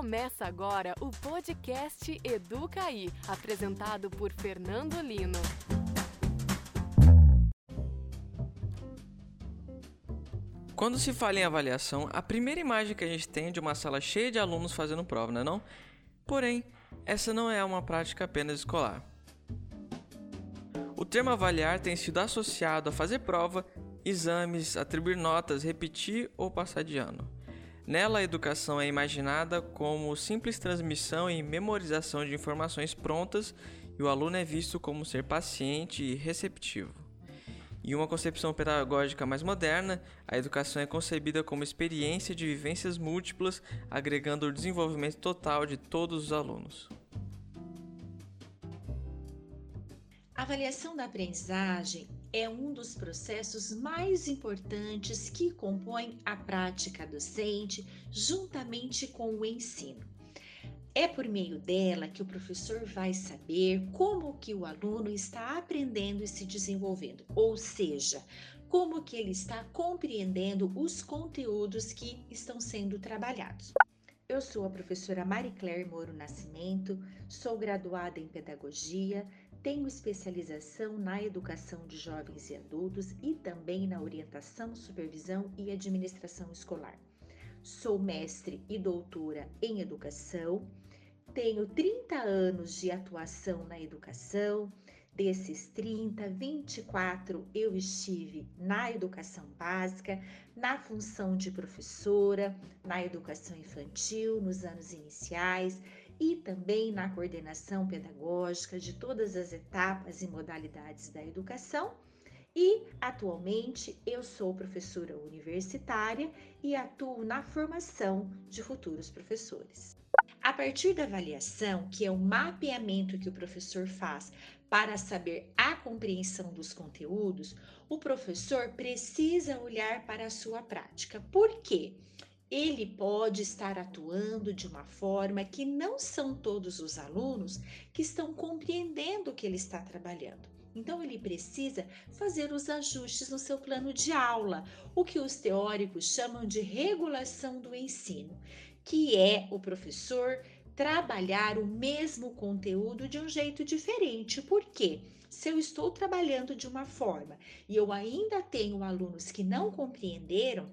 Começa agora o podcast Educaí, apresentado por Fernando Lino. Quando se fala em avaliação, a primeira imagem que a gente tem é de uma sala cheia de alunos fazendo prova, não é não? Porém, essa não é uma prática apenas escolar. O termo avaliar tem sido associado a fazer prova, exames, atribuir notas, repetir ou passar de ano. Nela, a educação é imaginada como simples transmissão e memorização de informações prontas e o aluno é visto como ser paciente e receptivo. Em uma concepção pedagógica mais moderna, a educação é concebida como experiência de vivências múltiplas, agregando o desenvolvimento total de todos os alunos. A avaliação da aprendizagem é um dos processos mais importantes que compõem a prática docente juntamente com o ensino. É por meio dela que o professor vai saber como que o aluno está aprendendo e se desenvolvendo, ou seja, como que ele está compreendendo os conteúdos que estão sendo trabalhados. Eu sou a professora Marie Claire Moro Nascimento, sou graduada em pedagogia, tenho especialização na educação de jovens e adultos e também na orientação, supervisão e administração escolar. Sou mestre e doutora em educação, tenho 30 anos de atuação na educação. Desses 30, 24 eu estive na educação básica, na função de professora, na educação infantil, nos anos iniciais e também na coordenação pedagógica de todas as etapas e modalidades da educação. E atualmente eu sou professora universitária e atuo na formação de futuros professores. A partir da avaliação, que é o mapeamento que o professor faz para saber a compreensão dos conteúdos, o professor precisa olhar para a sua prática. Por quê? Ele pode estar atuando de uma forma que não são todos os alunos que estão compreendendo o que ele está trabalhando. Então, ele precisa fazer os ajustes no seu plano de aula, o que os teóricos chamam de regulação do ensino, que é o professor trabalhar o mesmo conteúdo de um jeito diferente. Por quê? Se eu estou trabalhando de uma forma e eu ainda tenho alunos que não compreenderam,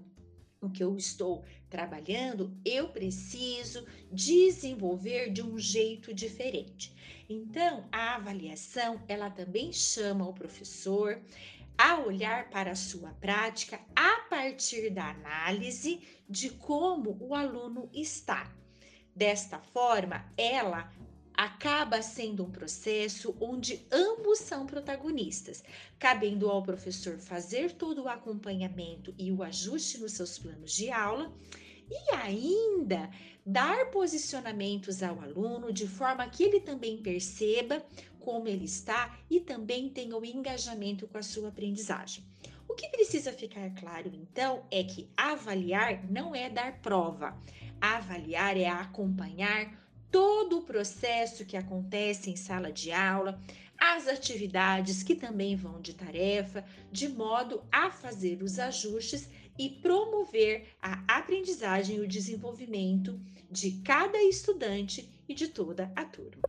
o que eu estou trabalhando, eu preciso desenvolver de um jeito diferente. Então, a avaliação, ela também chama o professor a olhar para a sua prática a partir da análise de como o aluno está. Desta forma, ela acaba sendo um processo onde ambos são protagonistas, cabendo ao professor fazer todo o acompanhamento e o ajuste nos seus planos de aula e ainda dar posicionamentos ao aluno de forma que ele também perceba como ele está e também tenha o engajamento com a sua aprendizagem. O que precisa ficar claro então é que avaliar não é dar prova, avaliar é acompanhar todo o processo que acontece em sala de aula, as atividades que também vão de tarefa, de modo a fazer os ajustes e promover a aprendizagem e o desenvolvimento de cada estudante e de toda a turma.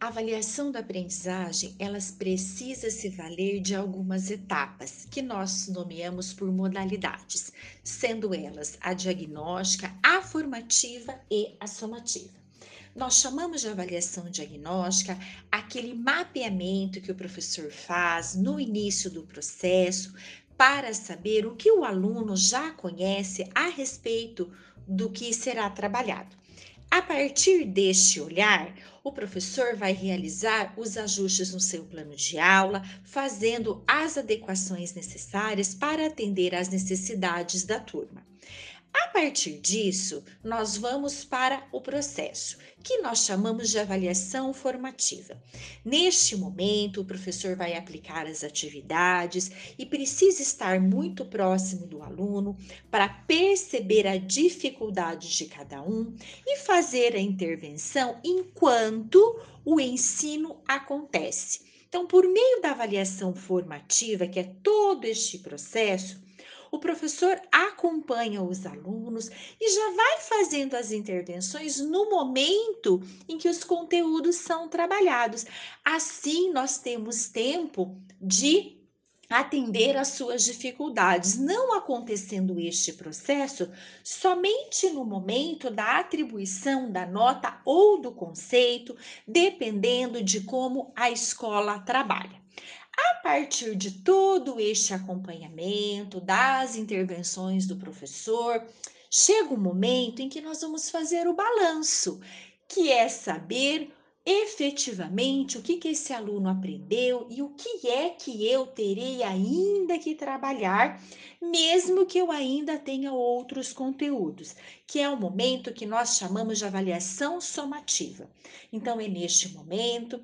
A avaliação da aprendizagem, elas precisa se valer de algumas etapas que nós nomeamos por modalidades, sendo elas a diagnóstica, a formativa e a somativa. Nós chamamos de avaliação diagnóstica aquele mapeamento que o professor faz no início do processo para saber o que o aluno já conhece a respeito do que será trabalhado. A partir deste olhar, o professor vai realizar os ajustes no seu plano de aula, fazendo as adequações necessárias para atender às necessidades da turma. A partir disso, nós vamos para o processo, que nós chamamos de avaliação formativa. Neste momento, o professor vai aplicar as atividades e precisa estar muito próximo do aluno para perceber a dificuldade de cada um e fazer a intervenção enquanto o ensino acontece. Então, por meio da avaliação formativa, que é todo este processo, o professor acompanha os alunos e já vai fazendo as intervenções no momento em que os conteúdos são trabalhados. Assim, nós temos tempo de atender às suas dificuldades, não acontecendo este processo somente no momento da atribuição da nota ou do conceito, dependendo de como a escola trabalha. A partir de todo este acompanhamento, das intervenções do professor, chega o um momento em que nós vamos fazer o balanço, que é saber efetivamente o que, que esse aluno aprendeu e o que é que eu terei ainda que trabalhar, mesmo que eu ainda tenha outros conteúdos, que é o momento que nós chamamos de avaliação somativa. Então, é neste momento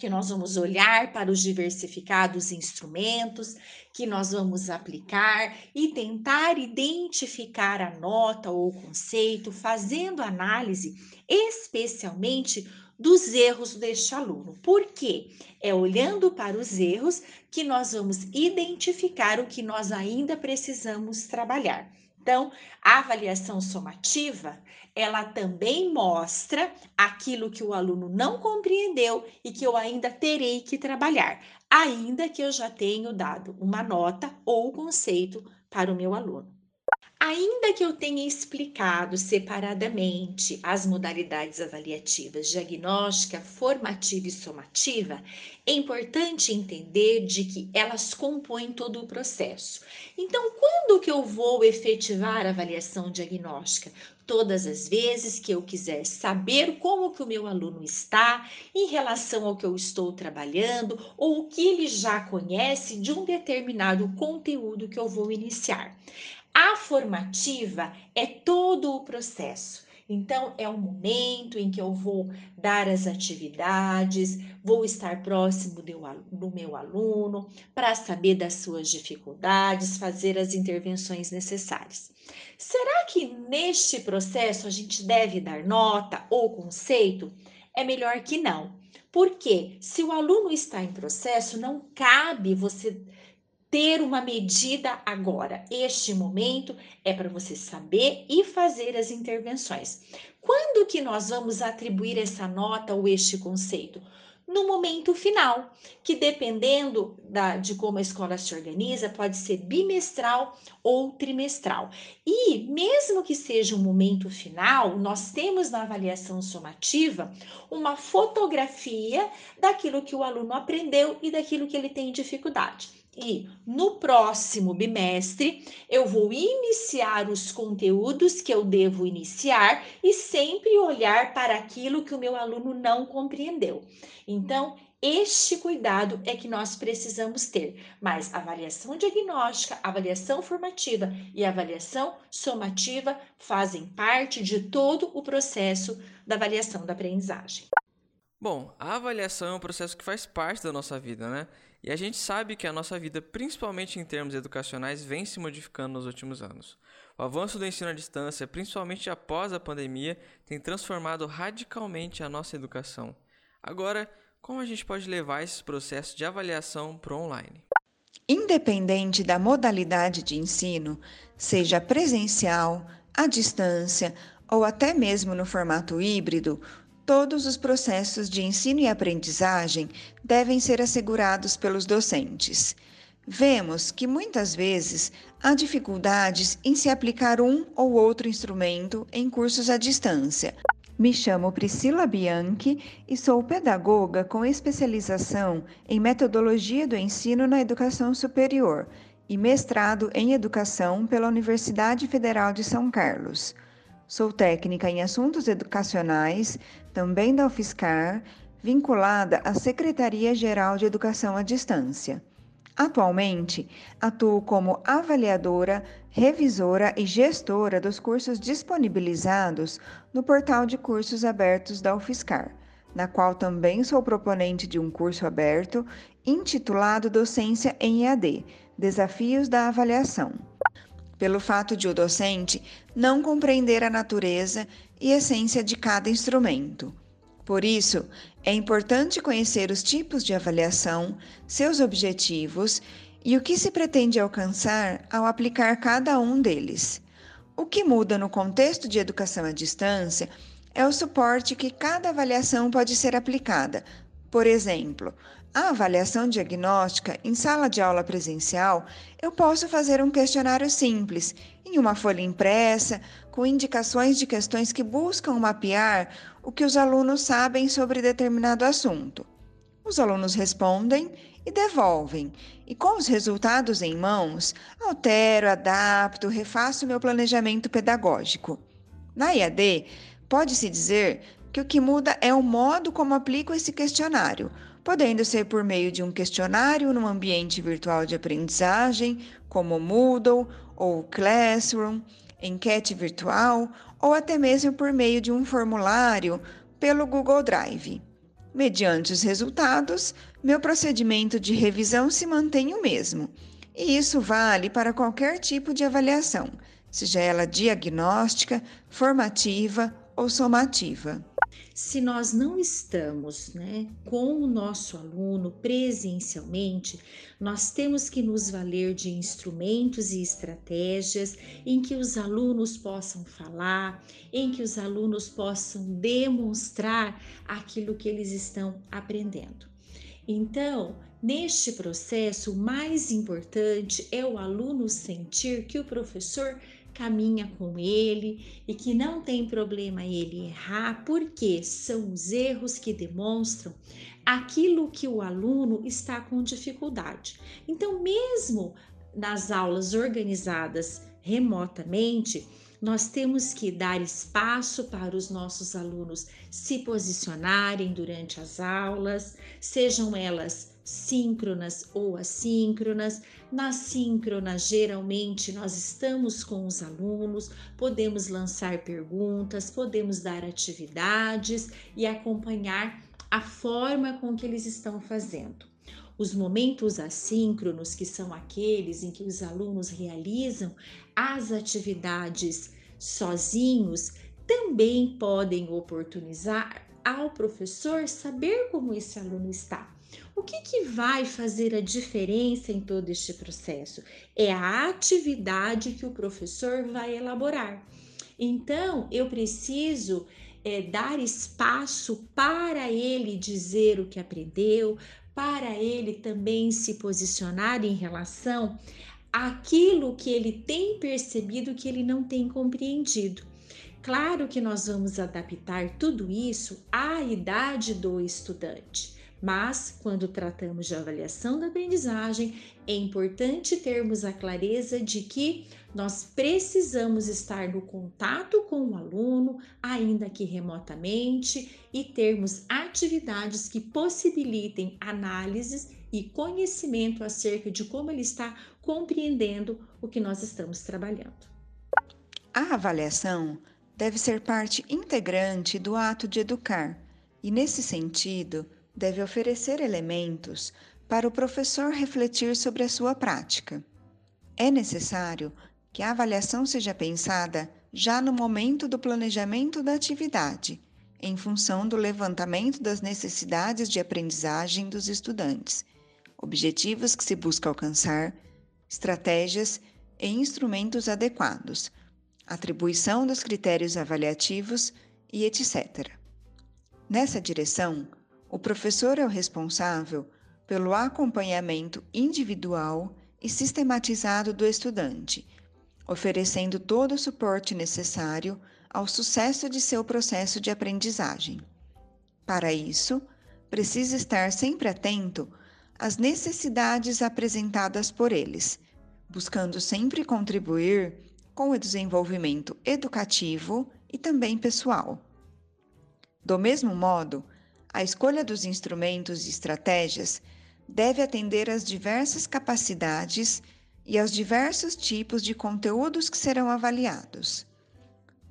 que nós vamos olhar para os diversificados instrumentos que nós vamos aplicar e tentar identificar a nota ou conceito, fazendo análise especialmente dos erros deste aluno. Por quê? É olhando para os erros que nós vamos identificar o que nós ainda precisamos trabalhar. Então, a avaliação somativa, ela também mostra aquilo que o aluno não compreendeu e que eu ainda terei que trabalhar, ainda que eu já tenha dado uma nota ou conceito para o meu aluno. Ainda que eu tenha explicado separadamente as modalidades avaliativas diagnóstica, formativa e somativa, é importante entender de que elas compõem todo o processo. Então, quando que eu vou efetivar a avaliação diagnóstica? Todas as vezes que eu quiser saber como que o meu aluno está em relação ao que eu estou trabalhando ou o que ele já conhece de um determinado conteúdo que eu vou iniciar. A formativa é todo o processo. Então, é o momento em que eu vou dar as atividades, vou estar próximo do, meu aluno para saber das suas dificuldades, fazer as intervenções necessárias. Será que neste processo a gente deve dar nota ou conceito? É melhor que não. Porque se o aluno está em processo, não cabe você ter uma medida agora. Este momento é para você saber e fazer as intervenções. Quando que nós vamos atribuir essa nota ou este conceito? No momento final, que dependendo da, de como a escola se organiza, pode ser bimestral ou trimestral. E mesmo que seja um momento final, nós temos na avaliação somativa uma fotografia daquilo que o aluno aprendeu e daquilo que ele tem dificuldade. E no próximo bimestre eu vou iniciar os conteúdos que eu devo iniciar e sempre olhar para aquilo que o meu aluno não compreendeu. Então, este cuidado é que nós precisamos ter. Mas avaliação diagnóstica, avaliação formativa e avaliação somativa fazem parte de todo o processo da avaliação da aprendizagem. Bom, a avaliação é um processo que faz parte da nossa vida, né? E a gente sabe que a nossa vida, principalmente em termos educacionais, vem se modificando nos últimos anos. O avanço do ensino à distância, principalmente após a pandemia, tem transformado radicalmente a nossa educação. Agora, como a gente pode levar esse processo de avaliação para o online? Independente da modalidade de ensino, seja presencial, à distância ou até mesmo no formato híbrido, todos os processos de ensino e aprendizagem devem ser assegurados pelos docentes. Vemos que muitas vezes há dificuldades em se aplicar um ou outro instrumento em cursos à distância. Me chamo Priscila Bianchi e sou pedagoga com especialização em metodologia do ensino na educação superior e mestrado em educação pela Universidade Federal de São Carlos. Sou técnica em assuntos educacionais, também da UFSCar, vinculada à Secretaria-Geral de Educação à Distância. Atualmente, atuo como avaliadora, revisora e gestora dos cursos disponibilizados no portal de cursos abertos da UFSCar, na qual também sou proponente de um curso aberto intitulado Docência em EAD Desafios da Avaliação pelo fato de o docente não compreender a natureza e essência de cada instrumento. Por isso, é importante conhecer os tipos de avaliação, seus objetivos e o que se pretende alcançar ao aplicar cada um deles. O que muda no contexto de educação à distância é o suporte que cada avaliação pode ser aplicada. Por exemplo, a avaliação diagnóstica em sala de aula presencial, eu posso fazer um questionário simples, em uma folha impressa, com indicações de questões que buscam mapear o que os alunos sabem sobre determinado assunto. Os alunos respondem e devolvem, e com os resultados em mãos, altero, adapto, refaço meu planejamento pedagógico. Na IAD, pode-se dizer que o que muda é o modo como aplico esse questionário, podendo ser por meio de um questionário no ambiente virtual de aprendizagem, como Moodle ou Classroom, enquete virtual ou até mesmo por meio de um formulário pelo Google Drive. Mediante os resultados, meu procedimento de revisão se mantém o mesmo, e isso vale para qualquer tipo de avaliação, seja ela diagnóstica, formativa ou somativa. Se nós não estamos né, com o nosso aluno presencialmente, nós temos que nos valer de instrumentos e estratégias em que os alunos possam falar, em que os alunos possam demonstrar aquilo que eles estão aprendendo. Então, neste processo, o mais importante é o aluno sentir que o professor caminha com ele e que não tem problema ele errar, porque são os erros que demonstram aquilo que o aluno está com dificuldade. Então, mesmo nas aulas organizadas remotamente, nós temos que dar espaço para os nossos alunos se posicionarem durante as aulas, sejam elas síncronas ou assíncronas. Na síncrona, geralmente nós estamos com os alunos, podemos lançar perguntas, podemos dar atividades e acompanhar a forma com que eles estão fazendo. Os momentos assíncronos, que são aqueles em que os alunos realizam as atividades sozinhos, também podem oportunizar ao professor saber como esse aluno está. O que, que vai fazer a diferença em todo este processo? É a atividade que o professor vai elaborar. Então, eu preciso é, dar espaço para ele dizer o que aprendeu, para ele também se posicionar em relação àquilo que ele tem percebido que ele não tem compreendido. Claro que nós vamos adaptar tudo isso à idade do estudante. Mas, quando tratamos de avaliação da aprendizagem, é importante termos a clareza de que nós precisamos estar no contato com o aluno, ainda que remotamente, e termos atividades que possibilitem análises e conhecimento acerca de como ele está compreendendo o que nós estamos trabalhando. A avaliação deve ser parte integrante do ato de educar, e nesse sentido, deve oferecer elementos para o professor refletir sobre a sua prática. É necessário que a avaliação seja pensada já no momento do planejamento da atividade, em função do levantamento das necessidades de aprendizagem dos estudantes, objetivos que se busca alcançar, estratégias e instrumentos adequados, atribuição dos critérios avaliativos e etc. Nessa direção, o professor é o responsável pelo acompanhamento individual e sistematizado do estudante, oferecendo todo o suporte necessário ao sucesso de seu processo de aprendizagem. Para isso, precisa estar sempre atento às necessidades apresentadas por eles, buscando sempre contribuir com o desenvolvimento educativo e também pessoal. Do mesmo modo, a escolha dos instrumentos e estratégias deve atender às diversas capacidades e aos diversos tipos de conteúdos que serão avaliados.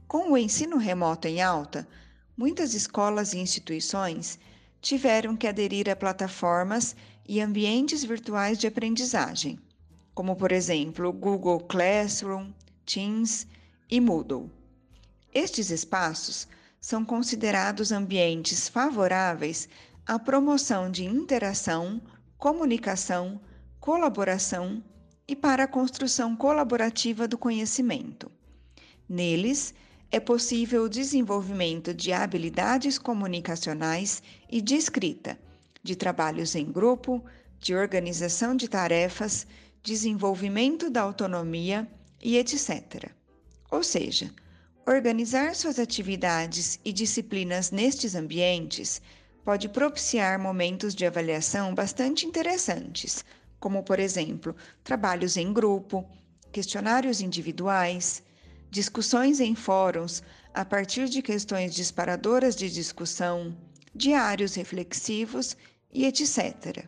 Com o ensino remoto em alta, muitas escolas e instituições tiveram que aderir a plataformas e ambientes virtuais de aprendizagem, como por exemplo Google Classroom, Teams e Moodle. Estes espaços são considerados ambientes favoráveis à promoção de interação, comunicação, colaboração e para a construção colaborativa do conhecimento. Neles, é possível o desenvolvimento de habilidades comunicacionais e de escrita, de trabalhos em grupo, de organização de tarefas, desenvolvimento da autonomia e etc. Ou seja, organizar suas atividades e disciplinas nestes ambientes pode propiciar momentos de avaliação bastante interessantes, como, por exemplo, trabalhos em grupo, questionários individuais, discussões em fóruns a partir de questões disparadoras de discussão, diários reflexivos e etc.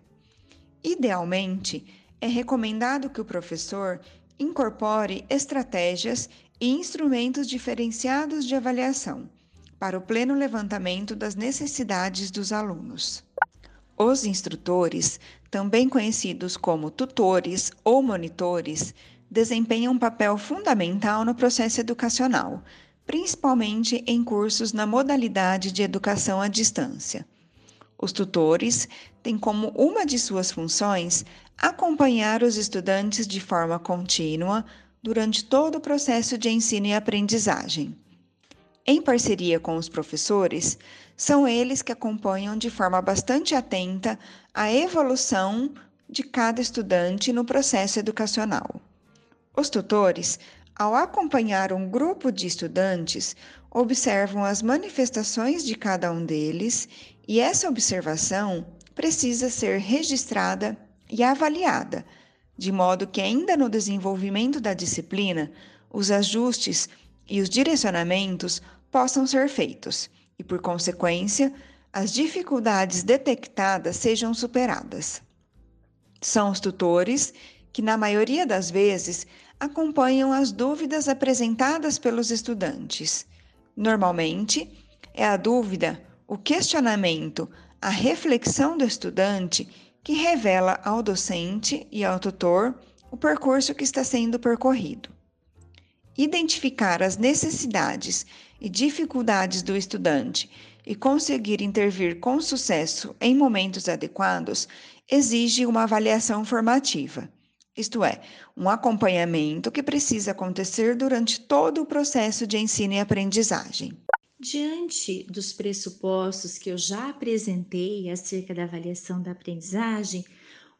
Idealmente, é recomendado que o professor incorpore estratégias e instrumentos diferenciados de avaliação para o pleno levantamento das necessidades dos alunos. Os instrutores, também conhecidos como tutores ou monitores, desempenham um papel fundamental no processo educacional, principalmente em cursos na modalidade de educação à distância. Os tutores têm como uma de suas funções acompanhar os estudantes de forma contínua durante todo o processo de ensino e aprendizagem. Em parceria com os professores, são eles que acompanham de forma bastante atenta a evolução de cada estudante no processo educacional. Os tutores, ao acompanhar um grupo de estudantes, observam as manifestações de cada um deles e essa observação precisa ser registrada e avaliada, de modo que, ainda no desenvolvimento da disciplina, os ajustes e os direcionamentos possam ser feitos e, por consequência, as dificuldades detectadas sejam superadas. São os tutores que, na maioria das vezes, acompanham as dúvidas apresentadas pelos estudantes. Normalmente, é a dúvida, o questionamento, a reflexão do estudante que revela ao docente e ao tutor o percurso que está sendo percorrido. Identificar as necessidades e dificuldades do estudante e conseguir intervir com sucesso em momentos adequados exige uma avaliação formativa, isto é, um acompanhamento que precisa acontecer durante todo o processo de ensino e aprendizagem. Diante dos pressupostos que eu já apresentei acerca da avaliação da aprendizagem,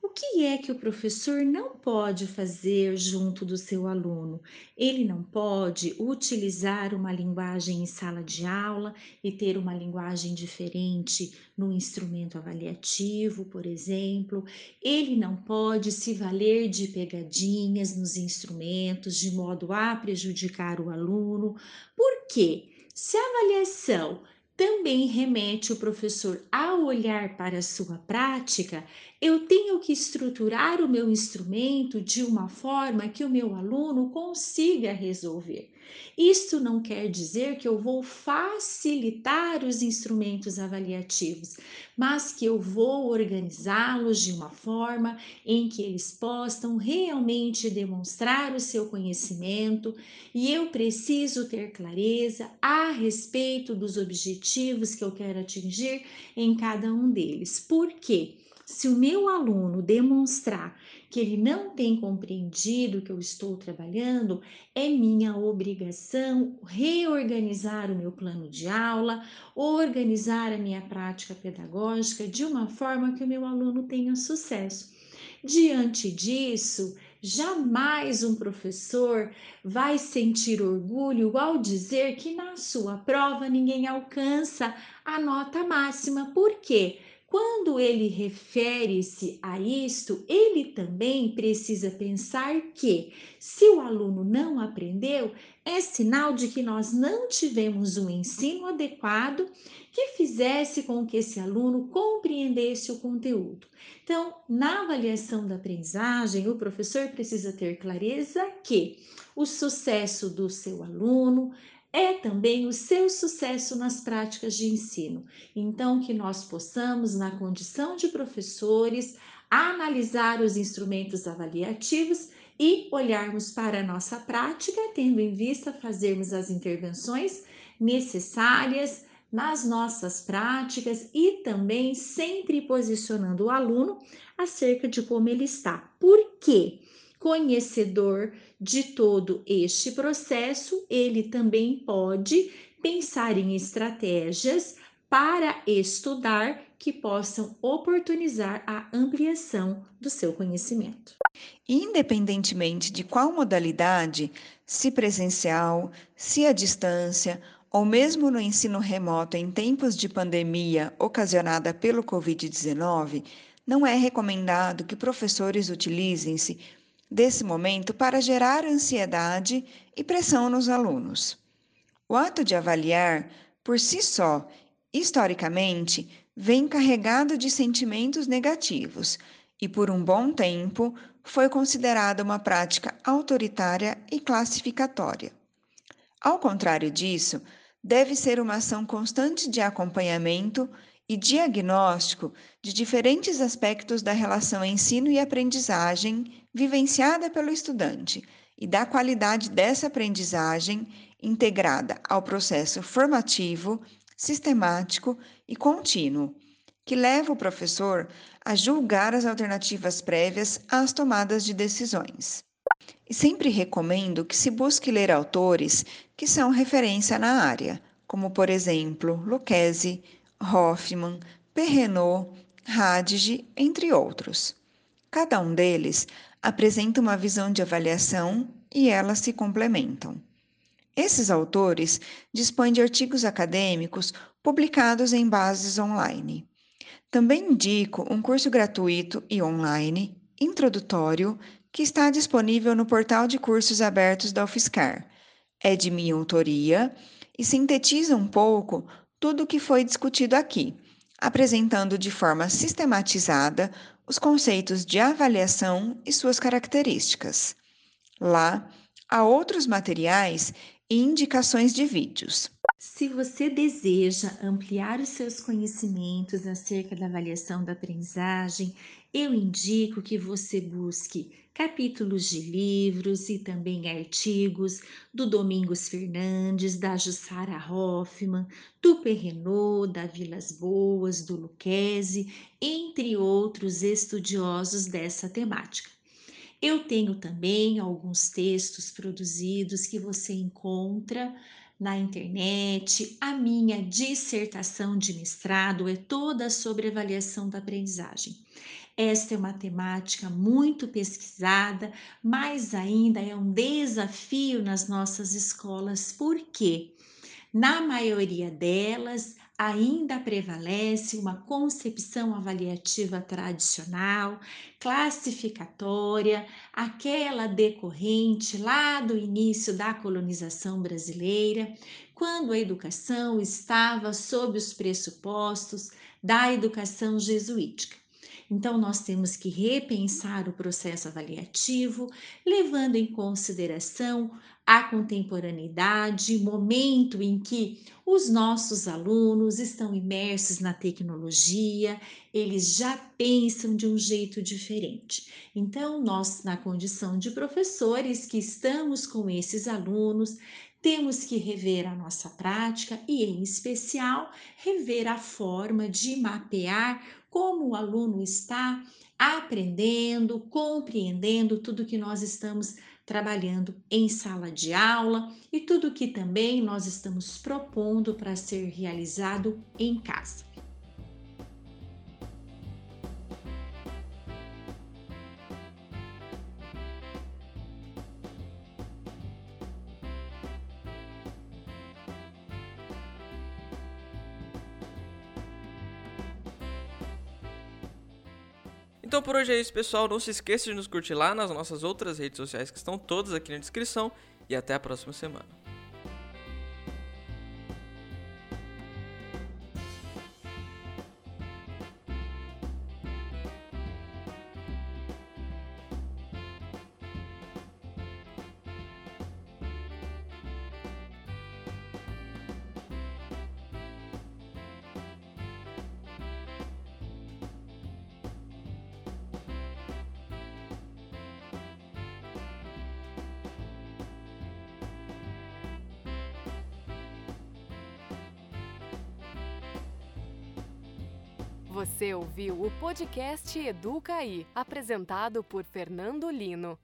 o que é que o professor não pode fazer junto do seu aluno? Ele não pode utilizar uma linguagem em sala de aula e ter uma linguagem diferente no instrumento avaliativo, por exemplo. Ele não pode se valer de pegadinhas nos instrumentos de modo a prejudicar o aluno. Por quê? Se a avaliação também remete o professor a olhar para a sua prática, eu tenho que estruturar o meu instrumento de uma forma que o meu aluno consiga resolver. Isto não quer dizer que eu vou facilitar os instrumentos avaliativos, mas que eu vou organizá-los de uma forma em que eles possam realmente demonstrar o seu conhecimento e eu preciso ter clareza a respeito dos objetivos que eu quero atingir em cada um deles. Por quê? Se o meu aluno demonstrar que ele não tem compreendido que eu estou trabalhando, é minha obrigação reorganizar o meu plano de aula, organizar a minha prática pedagógica de uma forma que o meu aluno tenha sucesso. Diante disso, jamais um professor vai sentir orgulho ao dizer que na sua prova ninguém alcança a nota máxima. Por quê? Quando ele refere-se a isto, ele também precisa pensar que, se o aluno não aprendeu, é sinal de que nós não tivemos um ensino adequado que fizesse com que esse aluno compreendesse o conteúdo. Então, na avaliação da aprendizagem, o professor precisa ter clareza que o sucesso do seu aluno é também o seu sucesso nas práticas de ensino. Então, que nós possamos, na condição de professores, analisar os instrumentos avaliativos e olharmos para a nossa prática, tendo em vista fazermos as intervenções necessárias nas nossas práticas e também sempre posicionando o aluno acerca de como ele está. Por quê? Conhecedor de todo este processo, ele também pode pensar em estratégias para estudar que possam oportunizar a ampliação do seu conhecimento. Independentemente de qual modalidade, se presencial, se à distância ou mesmo no ensino remoto em tempos de pandemia ocasionada pelo Covid-19, não é recomendado que professores utilizem-se desse momento para gerar ansiedade e pressão nos alunos. O ato de avaliar, por si só, historicamente, vem carregado de sentimentos negativos e, por um bom tempo, foi considerada uma prática autoritária e classificatória. Ao contrário disso, deve ser uma ação constante de acompanhamento e diagnóstico de diferentes aspectos da relação ensino e aprendizagem vivenciada pelo estudante e da qualidade dessa aprendizagem integrada ao processo formativo, sistemático e contínuo, que leva o professor a julgar as alternativas prévias às tomadas de decisões. E sempre recomendo que se busque ler autores que são referência na área, como por exemplo Lucchesi, Hoffman, Perrenot, Hadige, entre outros. Cada um deles apresenta uma visão de avaliação e elas se complementam. Esses autores dispõem de artigos acadêmicos publicados em bases online. Também indico um curso gratuito e online, introdutório, que está disponível no portal de cursos abertos da UFSCar. É de minha autoria e sintetiza um pouco tudo o que foi discutido aqui, apresentando de forma sistematizada os conceitos de avaliação e suas características. Lá, há outros materiais e indicações de vídeos. Se você deseja ampliar os seus conhecimentos acerca da avaliação da aprendizagem, eu indico que você busque capítulos de livros e também artigos do Domingos Fernandes, da Jussara Hoffman, do Perrenot, da Vilas Boas, do Lucchesi, entre outros estudiosos dessa temática. Eu tenho também alguns textos produzidos que você encontra na internet. A minha dissertação de mestrado é toda sobre avaliação da aprendizagem. Esta é uma temática muito pesquisada, mas ainda é um desafio nas nossas escolas, porque na maioria delas ainda prevalece uma concepção avaliativa tradicional, classificatória, aquela decorrente lá do início da colonização brasileira, quando a educação estava sob os pressupostos da educação jesuítica. Então, nós temos que repensar o processo avaliativo, levando em consideração a contemporaneidade, momento em que os nossos alunos estão imersos na tecnologia, eles já pensam de um jeito diferente. Então, nós, na condição de professores que estamos com esses alunos, temos que rever a nossa prática e, em especial, rever a forma de mapear como o aluno está aprendendo, compreendendo tudo que nós estamos trabalhando em sala de aula e tudo que também nós estamos propondo para ser realizado em casa. Então por hoje é isso, pessoal. Não se esqueça de nos curtir lá nas nossas outras redes sociais que estão todas aqui na descrição. E até a próxima semana. Podcast Educaí, apresentado por Fernando Lino.